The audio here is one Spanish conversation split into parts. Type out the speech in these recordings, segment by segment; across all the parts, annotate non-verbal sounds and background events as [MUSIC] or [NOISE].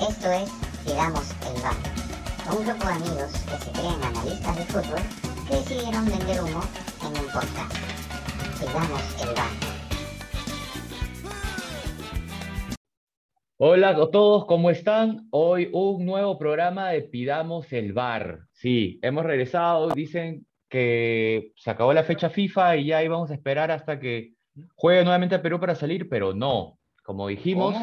Esto es Pidamos el Bar, un grupo de amigos que se creen analistas de fútbol que decidieron vender humo en un podcast. Pidamos el Bar. Hola a todos, ¿cómo están? Hoy un nuevo programa de Pidamos el Bar. Sí, hemos regresado, dicen que se acabó la fecha FIFA y ya íbamos a esperar hasta que juegue nuevamente a Perú para salir, pero no, como dijimos,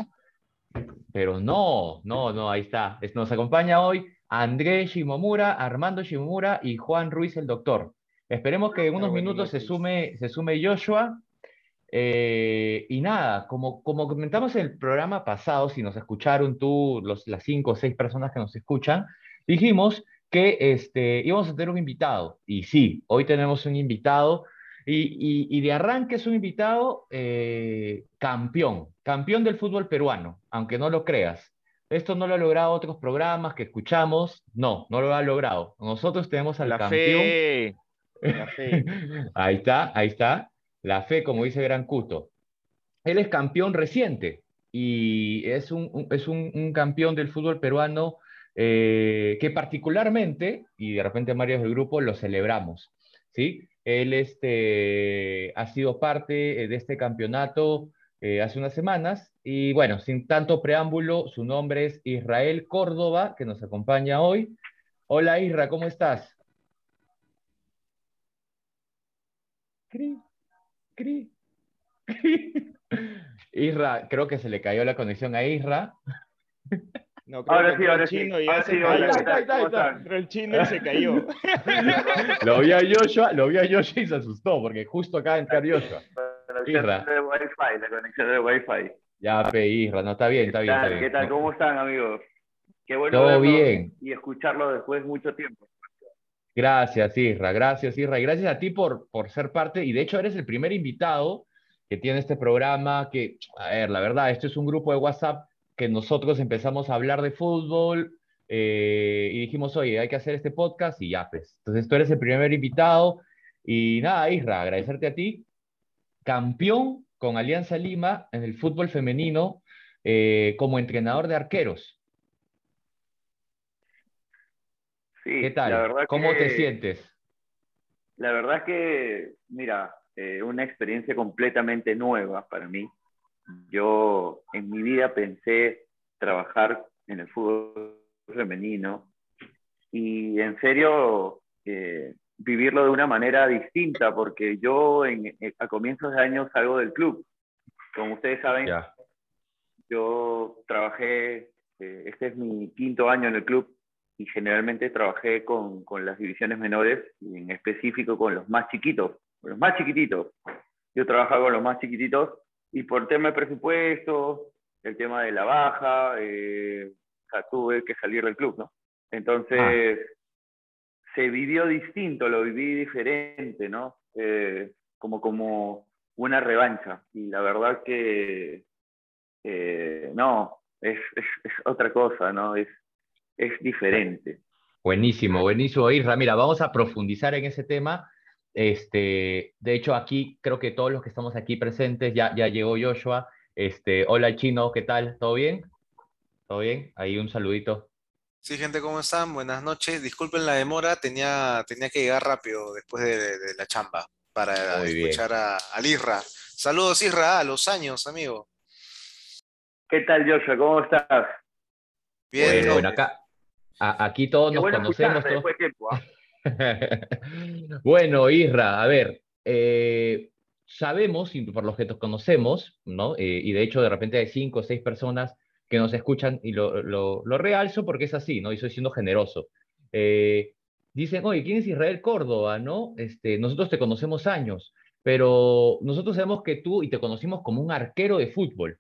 pero no, no, no, ahí está. Es- Nos acompaña hoy Andrés Shimomura, Armando Shimomura y Juan Ruiz el doctor. Esperemos que en unos minutos se sume, se sume Joshua. Eh, y nada, como, como comentamos en el programa pasado, si nos escucharon tú, los, las cinco o seis personas que nos escuchan, dijimos que este, íbamos a tener un invitado. Y sí, hoy tenemos un invitado. Y, y- y de arranque es un invitado eh, campeón, campeón del fútbol peruano, aunque no lo creas. Esto no lo ha logrado otros programas que escuchamos. No, no lo ha logrado. Nosotros tenemos al La campeón. fe. La fe. [LAUGHS] Ahí está, ahí está. La fe, como dice Gran Cuto. Él es campeón reciente y es un, un- es un, un campeón del fútbol peruano eh, que particularmente, y de repente varios del grupo, lo celebramos. ¿sí? Él este, ha sido parte eh, de este campeonato eh, hace unas semanas y bueno, sin tanto preámbulo, su nombre es Israel Córdoba, que nos acompaña hoy. Hola Isra, ¿cómo estás? Cri, cri, cri. [LAUGHS] Isra, creo que se le cayó la conexión a Isra. [LAUGHS] No, creo Ahora que sí, ahora el sí. chino y Ahora se sí, Ahí ¿qué está, está, ¿Cómo ahí están? Entró el chino y se cayó. [LAUGHS] Lo vi a Joshua, lo vi a Joshua y se asustó porque justo acaba de entrar Joshua. La conexión Isra. de Wi-Fi, la conexión de Wi-Fi. Ya, pe, Isra, no, está bien, está ¿Qué bien, está. ¿Qué tal? ¿Cómo están, amigos? Qué bueno Todo bien. y escucharlo después de mucho tiempo. Gracias, Isra, gracias, Isra, y gracias a ti por, por ser parte, y de hecho eres el primer invitado que tiene este programa, que, a ver, la verdad, esto es un grupo de WhatsApp que nosotros empezamos a hablar de fútbol eh, y dijimos, oye, hay que hacer este podcast y ya, pues. Entonces tú eres el primer invitado y nada, Isra, agradecerte a ti, campeón con Alianza Lima en el fútbol femenino eh, como entrenador de arqueros. Sí, ¿Qué tal? La verdad ¿Cómo que, te sientes? La verdad es que, mira, eh, una experiencia completamente nueva para mí. Yo en mi vida pensé trabajar en el fútbol femenino y en serio eh, vivirlo de una manera distinta porque yo en- eh, a comienzos de año salgo del club. Como ustedes saben, yo trabajé, eh, este es mi quinto año en el club y generalmente trabajé con, con las divisiones menores y en específico con los más chiquitos, los más chiquititos. Yo trabajaba con los más chiquititos y por tema de presupuesto, el tema de la baja, eh, tuve que salir del club, ¿no? Entonces, se vivió distinto, lo viví diferente, ¿no? Eh, como, como una revancha. Y la verdad que, eh, no, es, es, es otra cosa, ¿no? Es, es diferente. Buenísimo, buenísimo, Isra. Mira, vamos a profundizar en ese tema. Este, de hecho, aquí creo que todos los que estamos aquí presentes, ya, ya llegó Joshua. Este, hola Chino, ¿qué tal? ¿Todo bien? ¿Todo bien? Ahí un saludito. Sí, gente, ¿cómo están? Buenas noches. Disculpen la demora, tenía, tenía que llegar rápido después de, de la chamba para Muy bien. escuchar a, al Isra. Saludos, Isra, a los años, amigo. ¿Qué tal, Joshua? ¿Cómo estás? Bien, Bueno, bueno, acá, a- aquí todos Qué nos bueno conocemos. escucharte todos- después de tiempo. ¿ah? [LAUGHS] Bueno, Isra, a ver, eh, sabemos, y por los que conocemos, ¿no? Eh, y de hecho, de repente hay cinco o seis personas que nos escuchan y lo, lo, realzo porque es así, ¿no? Y soy siendo generoso. Eh, dicen, oye, ¿quién es Israel Córdoba, no? Este, nosotros te conocemos años, pero nosotros sabemos que tú y te conocimos como un arquero de fútbol.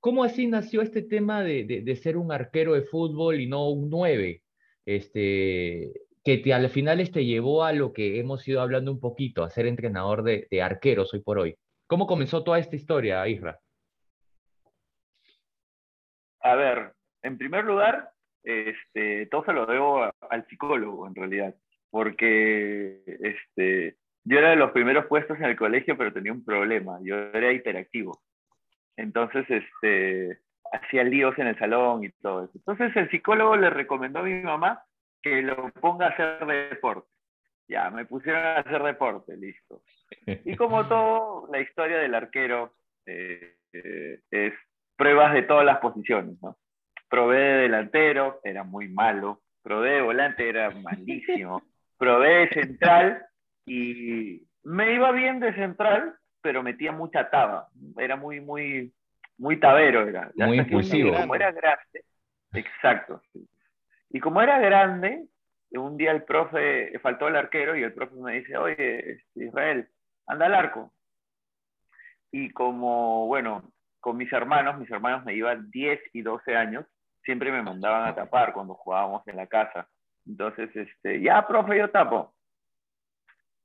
¿Cómo así nació este tema de, de, de ser un arquero de fútbol y no un nueve? Este, que te, al final este llevó a lo que hemos ido hablando un poquito, a ser entrenador de, arqueros hoy por hoy. ¿Cómo comenzó toda esta historia, Isra? A ver, en primer lugar, este, todo se lo debo al psicólogo, en realidad, porque este, yo era de los primeros puestos en el colegio, pero tenía un problema, yo era hiperactivo. Entonces, este, hacía líos en el salón y todo eso. Entonces el psicólogo le recomendó a mi mamá que lo ponga a hacer deporte. Ya, me pusieron a hacer deporte, listo. Y como [LAUGHS] todo, la historia del arquero eh, eh, es pruebas de todas las posiciones, ¿no? Probé de delantero, era muy malo. Probé de volante, era malísimo. Probé de central y me iba bien de central, pero metía mucha taba. Era muy, muy, muy tabero. Era. Muy impulsivo. Como era grande, exacto. Y como era grande, un día el profe, faltó el arquero y el profe me dice, oye, este, Israel, anda al arco. Y como, bueno, con mis hermanos, mis hermanos me iban 10 y 12 años, siempre me mandaban a tapar cuando jugábamos en la casa. Entonces, este, ya, profe, yo tapo.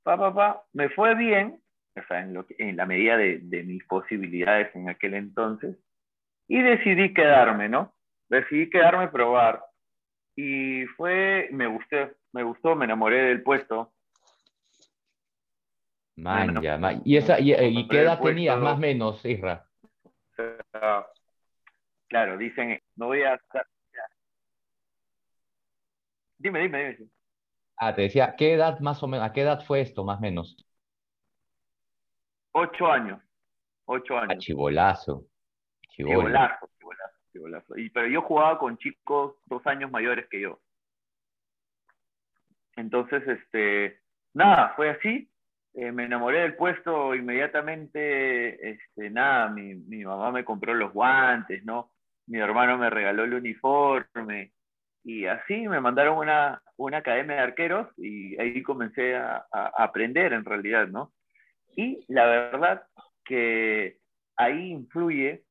Pa, pa, pa. Me fue bien, o sea, en, lo en la medida de, de, mis posibilidades en aquel entonces, y decidí quedarme, ¿no? Decidí quedarme probar. Y fue, me gustó, me gustó, me enamoré del puesto. Man, ya, man. ¿Y, esa, y, y qué edad tenías más o menos, Isra? claro, dicen, no voy a... Dime, dime, dime. Ah, te decía, ¿qué edad más o menos, a qué edad fue esto, más o menos? Ocho años, ocho A años. chibolazo. Chibolo. Chibolazo, chibolazo, chibolazo. Y, pero yo jugaba con chicos dos años mayores que yo. Entonces, este, nada, fue así. Eh, me enamoré del puesto inmediatamente. Este, nada, mi, mi mamá me compró los guantes, ¿no? Mi hermano me regaló el uniforme. Y así me mandaron una, una academia de arqueros y ahí comencé a, a aprender en realidad, ¿no? Y la verdad que ahí influye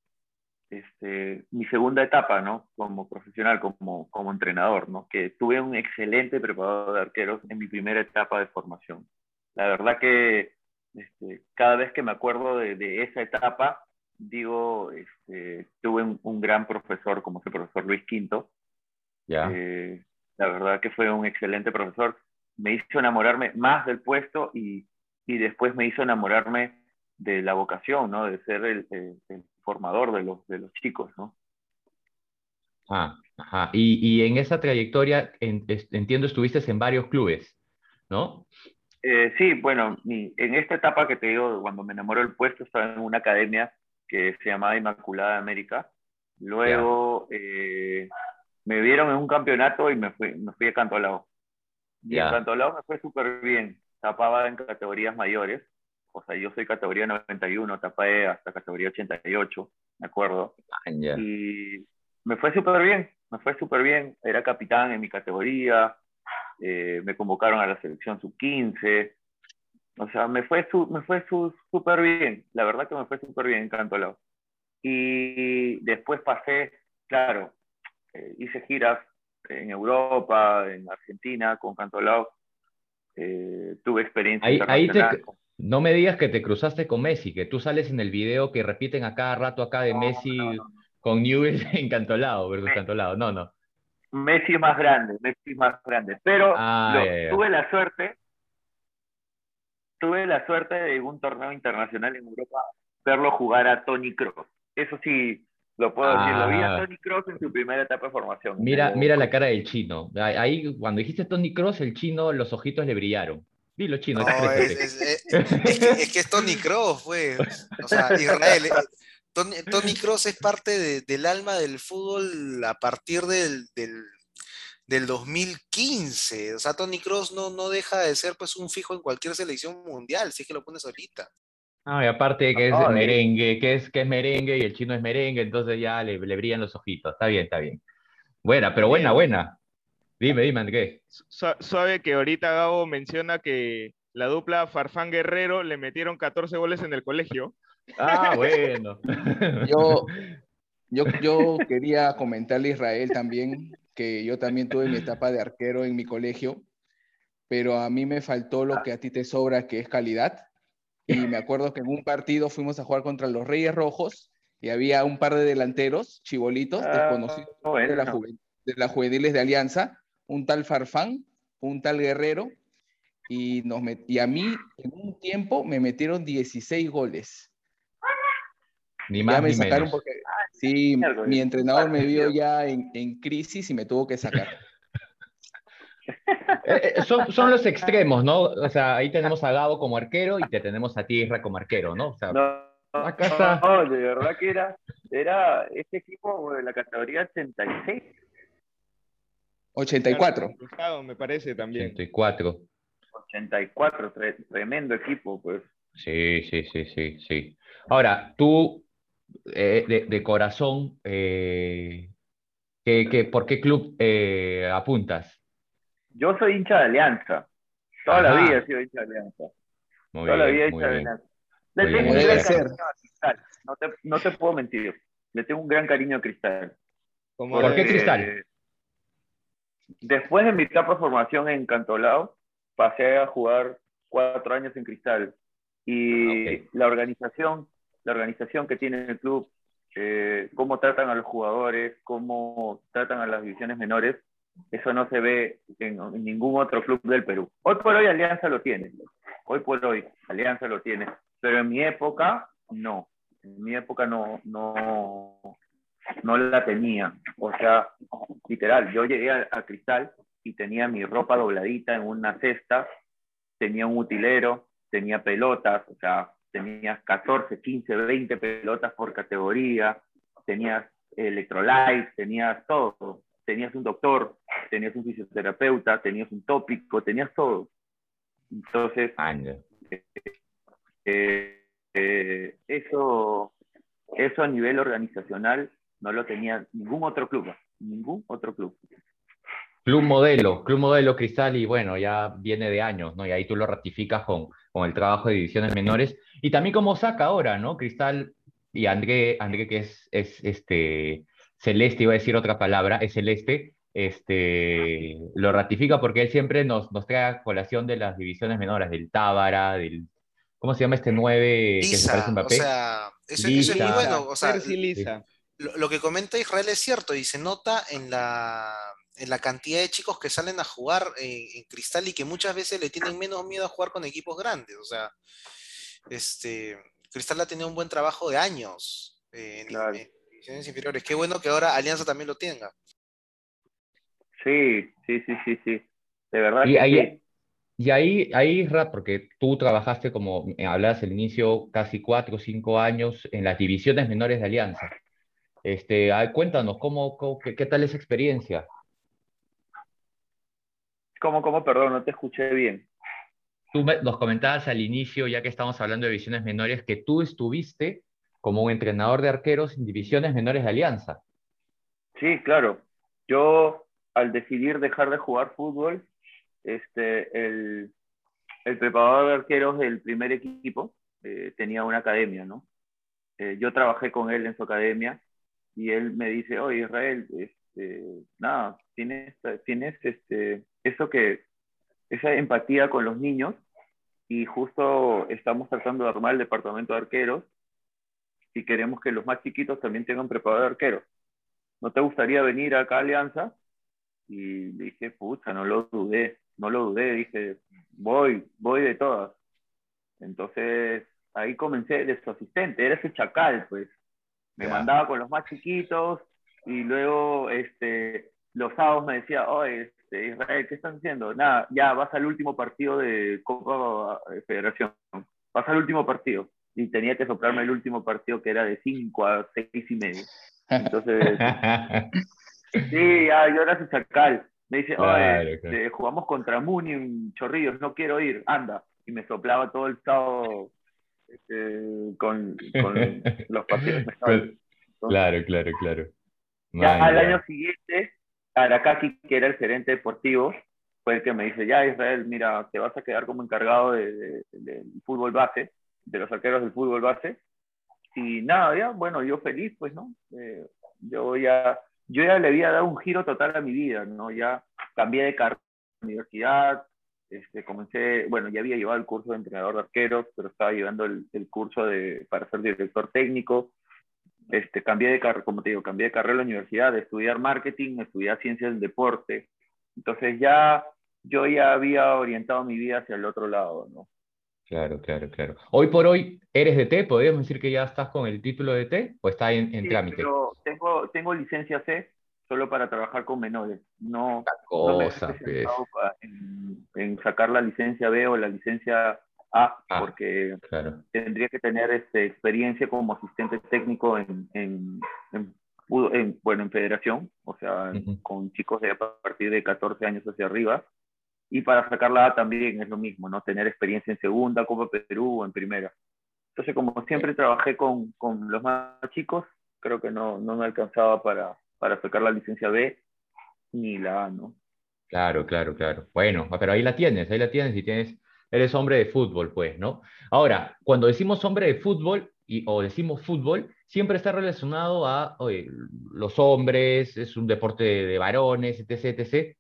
este, mi segunda etapa, ¿no? Como profesional, como, como entrenador, ¿no? Que tuve un excelente preparador de arqueros en mi primera etapa de formación. La verdad que este, cada vez que me acuerdo de, de esa etapa, digo, este, tuve un, un, gran profesor como es el profesor Luis Quinto. Ya. Eh, la verdad que fue un excelente profesor. Me hizo enamorarme más del puesto y, y después me hizo enamorarme de la vocación, ¿no? De ser el, el, el formador de los, de los chicos, ¿no? Ah, ajá. Y, y en esa trayectoria, en, entiendo, estuviste en varios clubes, ¿no? Eh, sí, bueno, en esta etapa que te digo, cuando me enamoró el puesto, estaba en una academia que se llamaba Inmaculada América. Luego eh, me vieron en un campeonato y me fui, me fui a Cantolao. Y en Cantolao me fue súper bien. Tapaba en categorías mayores. O sea, yo soy categoría 91, tapé hasta categoría 88, me acuerdo. Ya. Y me fue súper bien, me fue súper bien. Era capitán en mi categoría, eh, me convocaron a la selección sub-15. O sea, me fue su, me fue su, súper bien, la verdad que me fue súper bien en Cantolao. Y después pasé, claro, eh, hice giras en Europa, en Argentina, con Cantolao. Eh, tuve experiencia Ahí, ahí te. No me digas que te cruzaste con Messi, que tú sales en el video que repiten a cada rato acá de No, Messi no, no. con Newell's [LAUGHS] encantolado versus Me- Cantolao. No, no. Messi es más grande, Messi es más grande. Pero Ah, lo- tuve la suerte, tuve la suerte de un torneo internacional en Europa verlo jugar a Tony Cross. Eso sí, lo puedo decir, lo vi a Ah. Tony Cross en su primera etapa de formación. Mira, mira la cara del chino. Ahí, cuando dijiste Tony Cross, el chino, los ojitos le brillaron. Dilo, chino, No, es, exprésate. es- es- es que, es que es Tony Cross, pues. O sea, Israel. eh, Tony, Tony Cross es parte de- del alma del fútbol a partir del, del, del 2015. O sea, Tony Cross no, no deja de ser pues un fijo en cualquier selección mundial, si es que lo pones ahorita. Ah, y aparte que es de- merengue, que es, que es merengue y el chino es merengue, entonces ya le, le brillan los ojitos. Está bien, está bien. Buena, pero buena, buena. Dime, dime, ¿qué? Su- Suave que ahorita Gabo menciona que la dupla Farfán Guerrero le metieron 14 goles en el colegio. Ah, [LAUGHS] bueno. Yo, [LAUGHS] yo, yo quería comentarle a Israel también que yo también tuve mi etapa de arquero en mi colegio, pero a mí me faltó lo que a ti te sobra, que es calidad. Y me acuerdo que en un partido fuimos a jugar contra los Reyes Rojos y había un par de delanteros, chibolitos, Ah, desconocidos de, la de las juveniles de Alianza, un tal Farfán, un tal Guerrero, y, nos met- y a mí en un tiempo me metieron 16 goles. Ni Ya más me ni sacaron menos. porque Sí, mi entrenador me vio Partido. ya en, en crisis y me tuvo que sacar. [LAUGHS] Eh, eh, son, son los extremos, ¿no? O sea, ahí tenemos a Gabo como arquero y te tenemos a ti, Isra, como arquero, ¿no? O sea, No, Acá está. no, de verdad que era, era este equipo de la categoría 86. 84. Cruzado, me parece también. 104. 84, tre- tremendo equipo, pues. Sí, sí, sí, sí, sí. Ahora, tú, eh, de, de corazón, eh, ¿qué- qué- por qué club eh, apuntas? Yo soy hincha de Alianza. Toda la vida he sido hincha de Alianza. Muy Toda la vida he hincha de. Alianza. Le tengo un gran cariño a Cristal. No te, no te puedo mentir. Le tengo un gran cariño a Cristal. Como ¿Por qué Cristal? Después de mi etapa de formación en Cantolao, pasé a jugar cuatro años en Cristal. Y Ah, ok. la organización, la organización que tiene el club, eh, cómo tratan a los jugadores, cómo tratan a las divisiones menores, eso no se ve en, en ningún otro club del Perú. Hoy por hoy Alianza lo tiene. Hoy por hoy Alianza lo tiene. Pero en mi época, no. En mi época no, no, no la tenía. O sea, literal, yo llegué a, a Cristal y tenía mi ropa dobladita en una cesta, tenía un utilero, tenía pelotas, o sea, tenías 14, 15, 20 pelotas por categoría, tenías electrolytes, tenías todo, tenías un doctor, tenías un fisioterapeuta, tenías un tópico, tenías todo. Entonces, eh, eh, eso, eso a nivel organizacional no lo tenía ningún otro club, ningún otro club. Club modelo, club modelo Cristal, y bueno, ya viene de años, ¿no? Y ahí tú lo ratificas con, con el trabajo de divisiones menores. Y también como saca ahora, ¿no? Cristal y André, André que es, es este, celeste, iba a decir otra palabra, es celeste, este, lo ratifica porque él siempre nos, nos trae a colación de las divisiones menores, del Tábara, del, ¿cómo se llama este 9 que se Lisa, parece a o Mbappé? sea, eso, eso es muy Lisa. bueno. O sea, Percy Lisa. Lo, lo que comenta Israel es cierto y se nota en la, en la cantidad de chicos que salen a jugar en, en Cristal y que muchas veces le tienen menos miedo a jugar con equipos grandes. O sea, este, Cristal ha tenido un buen trabajo de años eh, en, Claro. en divisiones inferiores. Qué bueno que ahora Alianza también lo tenga. Sí, sí, sí, sí, sí. De verdad Y que ahí, sí. y ahí, ahí, porque tú trabajaste, como hablabas al inicio, casi cuatro o cinco años en las divisiones menores de Alianza. Este, cuéntanos, ¿cómo, cómo- qué, qué tal esa experiencia? ¿Cómo, cómo? Perdón, no te escuché bien. Tú me- nos comentabas al inicio, ya que estamos hablando de divisiones menores, que tú estuviste como un entrenador de arqueros en divisiones menores de Alianza. Sí, claro. Yo, al decidir dejar de jugar fútbol, este, el, el preparador de arqueros del primer equipo eh, tenía una academia, ¿no? Eh, yo trabajé con él en su academia y él me dice, oye Israel, este, nada, tienes, tienes este, eso que, esa empatía con los niños y justo estamos tratando de armar el departamento de arqueros y queremos que los más chiquitos también tengan preparador de arqueros. ¿No te gustaría venir acá a Alianza? Y dije, pucha, no lo dudé, no lo dudé, dije, voy, voy de todas. Entonces, ahí comencé de su asistente, era ese chacal, pues. Me mandaba con los más chiquitos y luego, este, los sábados me decía, oye, este, Israel, ¿qué están haciendo? Nada, ya, vas al último partido de Copa Federación, vas al último partido. Y tenía que soplarme el último partido que era de 5 a 6 y medio. Entonces, [LAUGHS] Sí, ya, yo era su chacal. Me dice, Claro, oye, claro. este, jugamos contra Muni en Chorrillos, no quiero ir, anda. Y me soplaba todo el sábado este, con, con [LAUGHS] los partidos. Con- Claro, claro, claro. Ya Man, al año siguiente, Aracaki, que era el gerente deportivo, fue el que me dice, ya Israel, mira, te vas a quedar como encargado de- de- del fútbol base, de los arqueros del fútbol base. Y nada, ya, bueno, yo feliz, pues, ¿no? Eh, yo ya, yo ya le había dado un giro total a mi vida, ¿no? Ya cambié de carrera universidad, este, comencé, bueno, ya había llevado el curso de entrenador de arqueros, pero estaba llevando el, el curso de, para ser director técnico. Este, cambié de carrera, como te digo, cambié de carrera en la universidad, de estudiar marketing, a estudiar ciencias del deporte. Entonces ya, yo ya había orientado mi vida hacia el otro lado, ¿no? Claro, claro, claro. Hoy por hoy, ¿eres de T? ¿Podríamos decir que ya estás con el título de T o está en, en Sí, trámite? pero tengo, tengo licencia C solo para trabajar con menores. No, Otra no me he cosa, pues. en, en sacar la licencia B o la licencia A, Ah. porque Claro. tendría que tener este, experiencia como asistente técnico en, en, en bueno, en federación, o sea, Ujú. con chicos de a partir de 14 años hacia arriba. Y para sacar la A también es lo mismo, ¿no? Tener experiencia en segunda, Copa Perú o en primera. Entonces, como siempre trabajé con, con los más chicos, creo que no, no me alcanzaba para, para sacar la licencia B ni la A, ¿no? Claro, claro, claro. Bueno, pero ahí la tienes, ahí la tienes y tienes, eres hombre de fútbol, pues, ¿no? Ahora, cuando decimos hombre de fútbol y, o decimos fútbol, siempre está relacionado a, oye, los hombres, es un deporte de, de varones, etc., etc.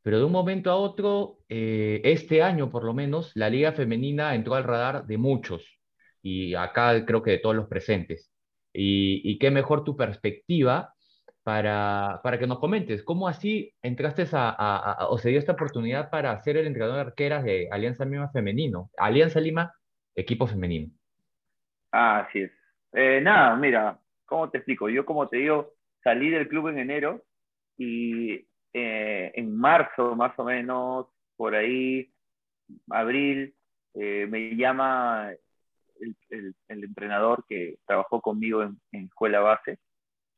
Pero de un momento a otro, eh, este año por lo menos, la liga femenina entró al radar de muchos y acá creo que de todos los presentes. Y, y qué mejor tu perspectiva para, para que nos comentes, ¿cómo así entraste a, o se dio esta oportunidad para ser el entrenador de arqueras de Alianza Lima Femenino? Alianza Lima, equipo femenino. Ah, así es. Eh, nada, mira, ¿cómo te explico? Yo, como te digo, salí del club en enero y eh, en marzo, más o menos, por ahí, abril, eh, me llama el, el- el entrenador que trabajó conmigo en, en escuela base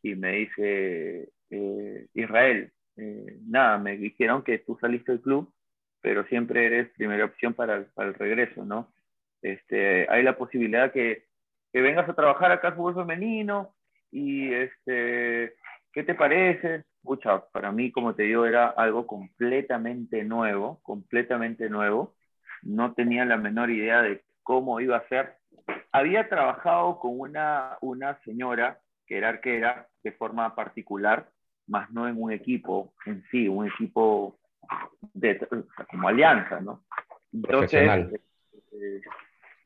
y me dice, eh, Israel, eh, nada, me dijeron que tú saliste del club, pero siempre eres primera opción para para el regreso, ¿no? Este, hay la posibilidad que, que vengas a trabajar acá al fútbol femenino y este, ¿qué te parece? Pucha, para mí, como te digo, era algo completamente nuevo, completamente nuevo. No tenía la menor idea de cómo iba a ser. Había trabajado con una, una señora que era arquera de forma particular, más no en un equipo en sí, un equipo de, como alianza, ¿no? Profesional. eh,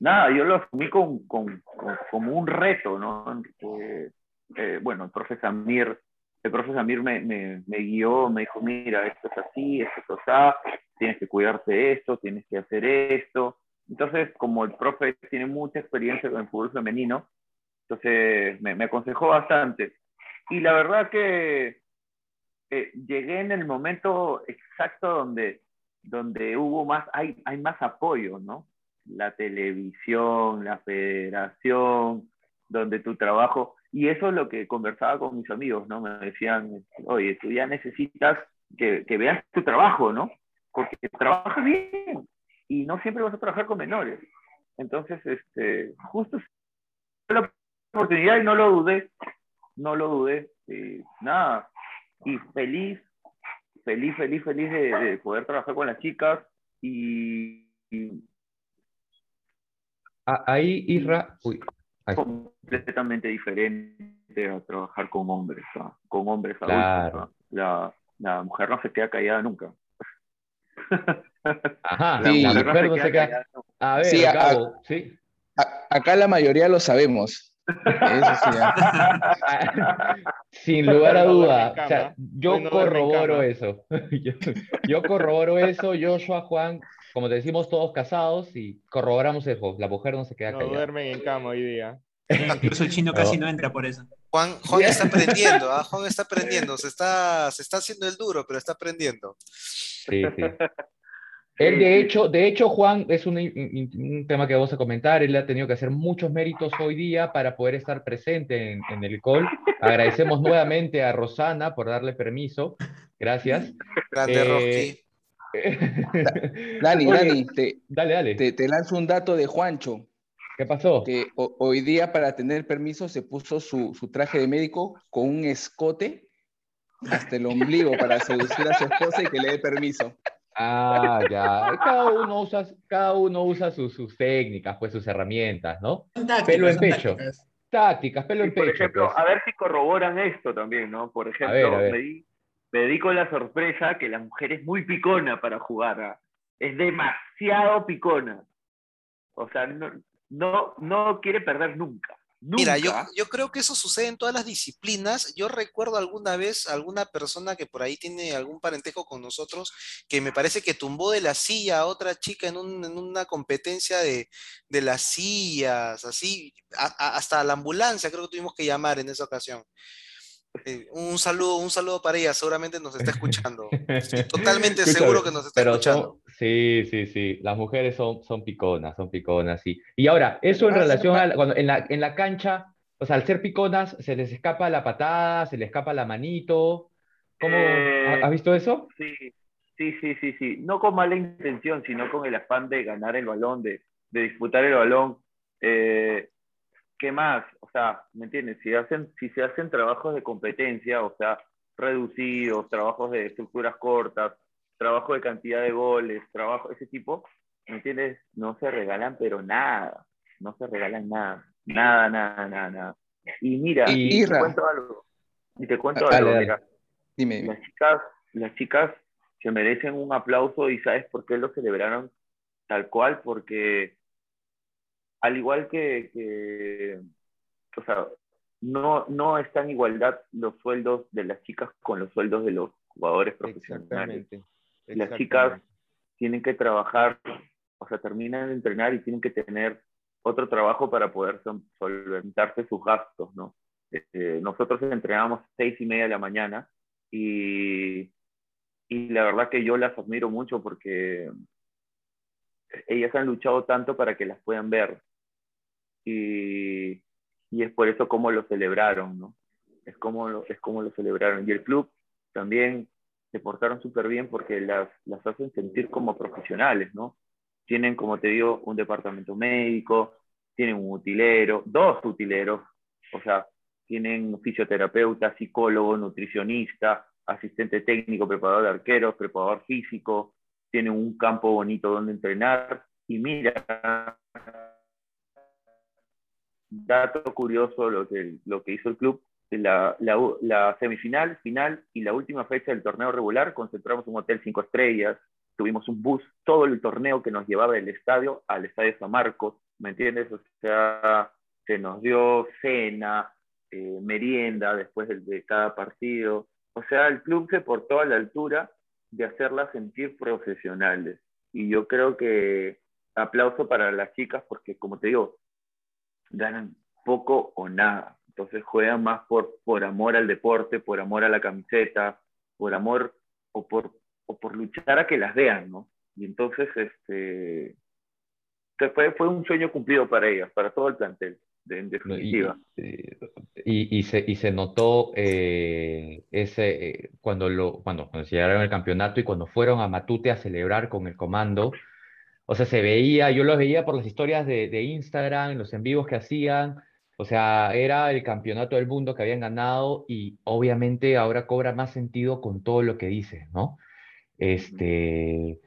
nada, yo lo asumí con, con- con- como un reto, ¿no? Eh, eh, bueno, el profe Samir, el profe Samir me, me, me guió, me dijo, mira, esto es así, esto es así, tienes que cuidarte de esto, tienes que hacer esto. Entonces, como el profe tiene mucha experiencia con el fútbol femenino, entonces me, aconsejó bastante. Y la verdad que eh, llegué en el momento exacto donde, donde hubo más, hay, hay más apoyo, ¿no? La televisión, la federación, donde tu trabajo, y eso es lo que conversaba con mis amigos, ¿no? Me decían, oye, tú ya necesitas que, que veas tu trabajo, ¿no? Porque trabajas bien y no siempre vas a trabajar con menores. Entonces, este, justo la oportunidad y no lo dudé, no lo dudé, nada, y feliz, feliz, feliz, feliz de, de poder trabajar con las chicas y, y Ah, Ahí, Isra, uy, ahí. completamente diferente a trabajar con hombres, con hombres Claro. adultos. La, la mujer no se queda callada nunca. Ajá, La Sí. la mujer no se queda. callada nunca. A ver, Sí, a- Gabo, sí. A- acá la mayoría lo sabemos. Eso sí, ¿ah? [LAUGHS] Sin lugar a No duda. O sea, yo no corroboro eso. [LAUGHS] Yo, yo corroboro eso, Joshua, Juan, como te decimos, todos casados y corroboramos eso. La mujer no se queda No callada. duermen en cama hoy día. Incluso el chino casi no entra por eso. Juan, Juan está [LAUGHS] aprendiendo, ¿ah? Juan está aprendiendo, se está, se está haciendo el duro, pero está aprendiendo. Sí, sí. Él, de hecho, de hecho, Juan, es un, un- tema que vamos a comentar. Él ha tenido que hacer muchos méritos hoy día para poder estar presente en, en el call. Agradecemos [LAUGHS] nuevamente a Rosana por darle permiso. Gracias. Grande Eh. [LAUGHS] Dani, Oye, Dani, te, Dale, dale. te, te lanzo un dato de Juancho, ¿Qué pasó? que ho- hoy día para tener permiso se puso su, su traje de médico con un escote hasta el ombligo para seducir a su esposa y que le dé permiso. Ah, ya. Cada uno usa, cada uno usa sus, sus técnicas, pues sus herramientas, ¿no? Pelo en pecho. tácticas. Tácticas, pelo en por pecho. ejemplo, pues. a ver si corroboran esto también, ¿no? Por ejemplo, ver, a ver. Me, di, me di con la sorpresa que la mujer es muy picona para jugar. ¿ah? Es demasiado picona. O sea, no, no, no quiere perder nunca. Mira, yo, yo creo que eso sucede en todas las disciplinas. Yo recuerdo alguna vez alguna persona que por ahí tiene algún parentejo con nosotros que me parece que tumbó de la silla a otra chica en, un- en una competencia de, de las sillas, así, a- a- hasta la ambulancia creo que tuvimos que llamar en esa ocasión. Eh, un saludo, un saludo para ella, seguramente nos está escuchando. Estoy [LAUGHS] totalmente Escúchame, seguro que nos está pero escuchando. son- sí, sí, sí. Las mujeres son, son piconas, son piconas, sí. Y ahora, eso en Ah, sí, relación a la- cuando en la, en la cancha, o sea, al ser piconas, se les escapa la patada, se les escapa la manito. ¿Cómo? Eh, ¿ha- ¿Has visto eso? Sí, sí, sí, sí, sí. No con mala intención, sino con el afán de ganar el balón, de, de disputar el balón. Eh, ¿Qué más? O sea, ¿me entiendes? Si, hacen, si se hacen trabajos de competencia, o sea, reducidos, trabajos de estructuras cortas, trabajo de cantidad de goles, trabajo, ese tipo, ¿me entiendes? No se regalan, pero nada. No se regalan nada. Nada, nada, nada, nada. Y mira, Y- y te cuento algo. Y te cuento Dale, algo, mira Dime, dime. las chicas, las chicas se merecen un aplauso y sabes por qué lo celebraron tal cual, porque al igual que, que o sea, no, no está en igualdad los sueldos de las chicas con los sueldos de los jugadores profesionales. Exactamente. Las chicas tienen que trabajar, o sea, terminan de entrenar y tienen que tener otro trabajo para poder sol- solventarse sus gastos, ¿no? Este, nosotros entrenamos seis y media de la mañana y, y la verdad que yo las admiro mucho porque ellas han luchado tanto para que las puedan ver y, y es por eso como lo celebraron, ¿no? Es como lo, es como lo celebraron. Y el club también se portaron súper bien porque las, las hacen sentir como profesionales, ¿no? Tienen, como te digo, un departamento médico, tienen un utilero, dos utileros, o sea, tienen fisioterapeuta, psicólogo, nutricionista, asistente técnico, preparador de arqueros, preparador físico, tienen un campo bonito donde entrenar. Y mira, dato curioso lo que, lo que hizo el club, la, la, semifinal, final y la última fecha del torneo regular, concentramos un hotel cinco estrellas, tuvimos un bus todo el torneo que nos llevaba del estadio al estadio San Marcos, ¿me entiendes? O sea, se nos dio cena, eh, merienda después de, de, cada partido. O sea, el club se portó a la altura de hacerlas sentir profesionales. Y yo creo que aplauso para las chicas porque, como te digo, ganan poco o nada. Entonces juegan más por, por amor al deporte, por amor a la camiseta, por amor o por, o por luchar a que las vean, ¿no? Y entonces, este, fue, fue un sueño cumplido para ellas, para todo el plantel, de, en definitiva. Y, y, y, se, y se notó eh, ese, eh, cuando, lo, cuando, cuando se llegaron al campeonato y cuando fueron a Matute a celebrar con el comando, o sea, se veía, yo los veía por las historias de, de Instagram, los en vivos que hacían, o sea, era el campeonato del mundo que habían ganado y obviamente ahora cobra más sentido con todo lo que dices, ¿no? Este,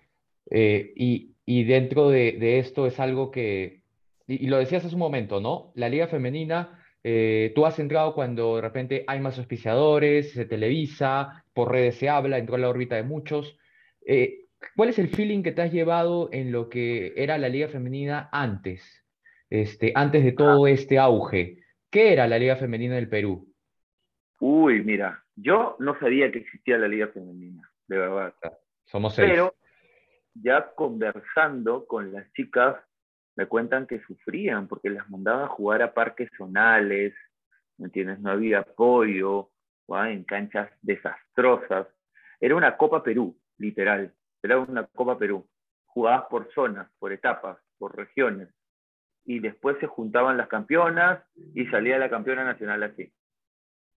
eh, y, y, dentro de, de, esto es algo que, y, y, lo decías hace un momento, ¿no? La liga femenina, eh, tú has entrado cuando de repente hay más auspiciadores, se televisa, por redes se habla, entró a la órbita de muchos. Eh, ¿Cuál es el feeling que te has llevado en lo que era la liga femenina antes? Este, antes de todo este auge. ¿Qué era la Liga Femenina del Perú? Uy, mira, yo no sabía que existía la Liga Femenina, de verdad. Somos seis. Pero ya conversando con las chicas, me cuentan que sufrían porque las mandaban a jugar a parques zonales, ¿me entiendes? No había apoyo, en canchas desastrosas. Era una Copa Perú, literal. Era una Copa Perú. Jugadas por zonas, por etapas, por regiones y después se juntaban las campeonas y salía la campeona nacional así.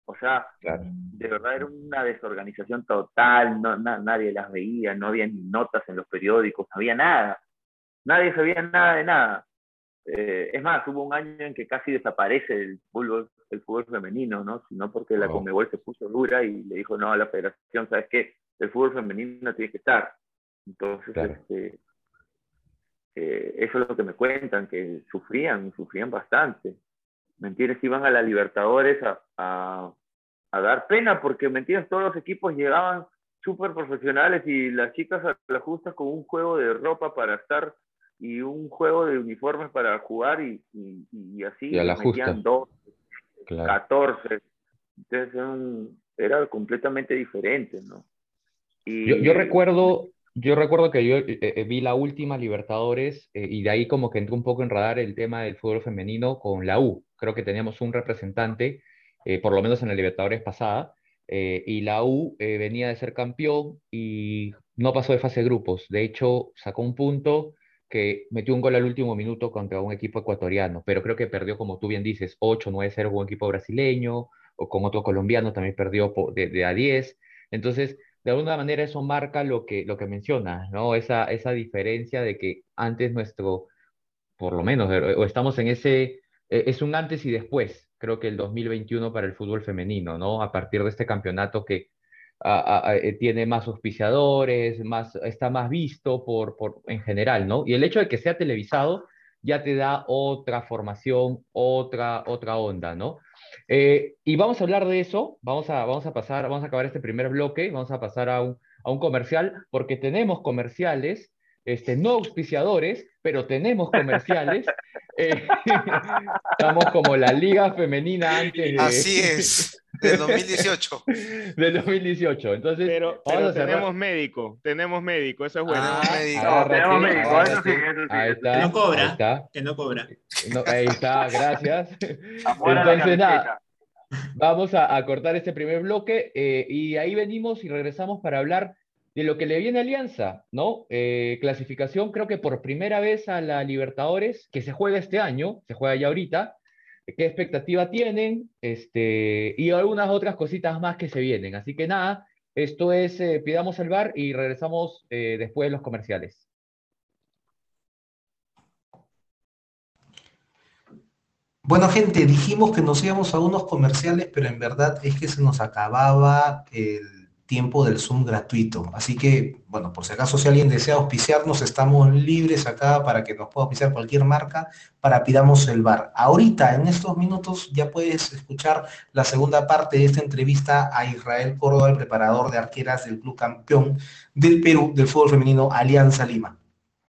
O sea, claro. de verdad era una desorganización total, no, na, nadie las veía, no había ni notas en los periódicos, no había nada. Nadie sabía nada de nada. Eh, es más, hubo un año en que casi desaparece el fútbol, el fútbol femenino, ¿no? Sino porque la. Conmebol se puso dura y le dijo no a la federación, ¿sabes qué? El fútbol femenino tiene que estar. Entonces, Claro. este, eh, eso es lo que me cuentan, que sufrían, sufrían bastante. ¿Me entiendes? Iban a la Libertadores a, a, a dar pena porque, ¿me entiendes? Todos los equipos llegaban súper profesionales y las chicas a la justa con un juego de ropa para estar y un juego de uniformes para jugar y, y, y así Y a la metían justa. dos, Claro. 14. Entonces era, un- era completamente diferente, ¿no? Y, Yo, yo recuerdo, yo recuerdo que yo eh, eh, vi la última Libertadores eh, y de ahí como que entró un poco en radar el tema del fútbol femenino con la U. Creo que teníamos un representante, por lo menos en la Libertadores pasada, y la U venía de ser campeón y no pasó de fase de grupos. De hecho, sacó un punto que metió un gol al último minuto contra un equipo ecuatoriano, pero creo que perdió, como tú bien dices, 8, 9-0 con un equipo brasileño o con otro colombiano, también perdió de a 10. Entonces, de alguna manera eso marca lo que, lo que mencionas, ¿no? Esa, esa diferencia de que antes nuestro, por lo menos, eh, o estamos en ese, eh, es un antes y después, creo que el 2021 para el fútbol femenino, ¿no? A partir de este campeonato que eh, tiene más auspiciadores, más, está más visto por, por, en general, ¿no? Y el hecho de que sea televisado ya te da otra formación, otra, otra onda, ¿no? Eh, y vamos a hablar de eso, vamos a, vamos a pasar, vamos a acabar este primer bloque, vamos a pasar a un, a un comercial, porque tenemos comerciales, este, no auspiciadores, pero tenemos comerciales. [LAUGHS] Eh, [LAUGHS] estamos como la liga femenina antes de, Así es, del 2018. [LAUGHS] del 2018. Entonces, Pero, vamos pero a cerrar- tenemos médico, tenemos médico, eso es bueno. Ah, médico. No, agárrate, tenemos médico, eso sí, eso sí, Ahí está, Que no cobra. ahí está, Que no cobra. No, ahí está, gracias. Amor Entonces, nada. Vamos a, a cortar este primer bloque eh, y ahí venimos y regresamos para hablar de lo que le viene Alianza, ¿no? Eh, clasificación, creo que por primera vez a la Libertadores, que se juega este año, se juega ya ahorita. ¿Qué expectativa tienen? Este, y algunas otras cositas más que se vienen. Así que nada, esto es eh, Pidamos el Bar y regresamos eh, después de los comerciales. Bueno, gente, dijimos que nos íbamos a unos comerciales, pero en verdad es que se nos acababa el tiempo del Zoom gratuito. Así que, bueno, por si acaso si alguien desea auspiciarnos, estamos libres acá para que nos pueda auspiciar cualquier marca para Pidamos el Bar. Ahorita, en estos minutos, ya puedes escuchar la segunda parte de esta entrevista a Israel Córdoba, el preparador de arqueras del club campeón del Perú del fútbol femenino Alianza Lima.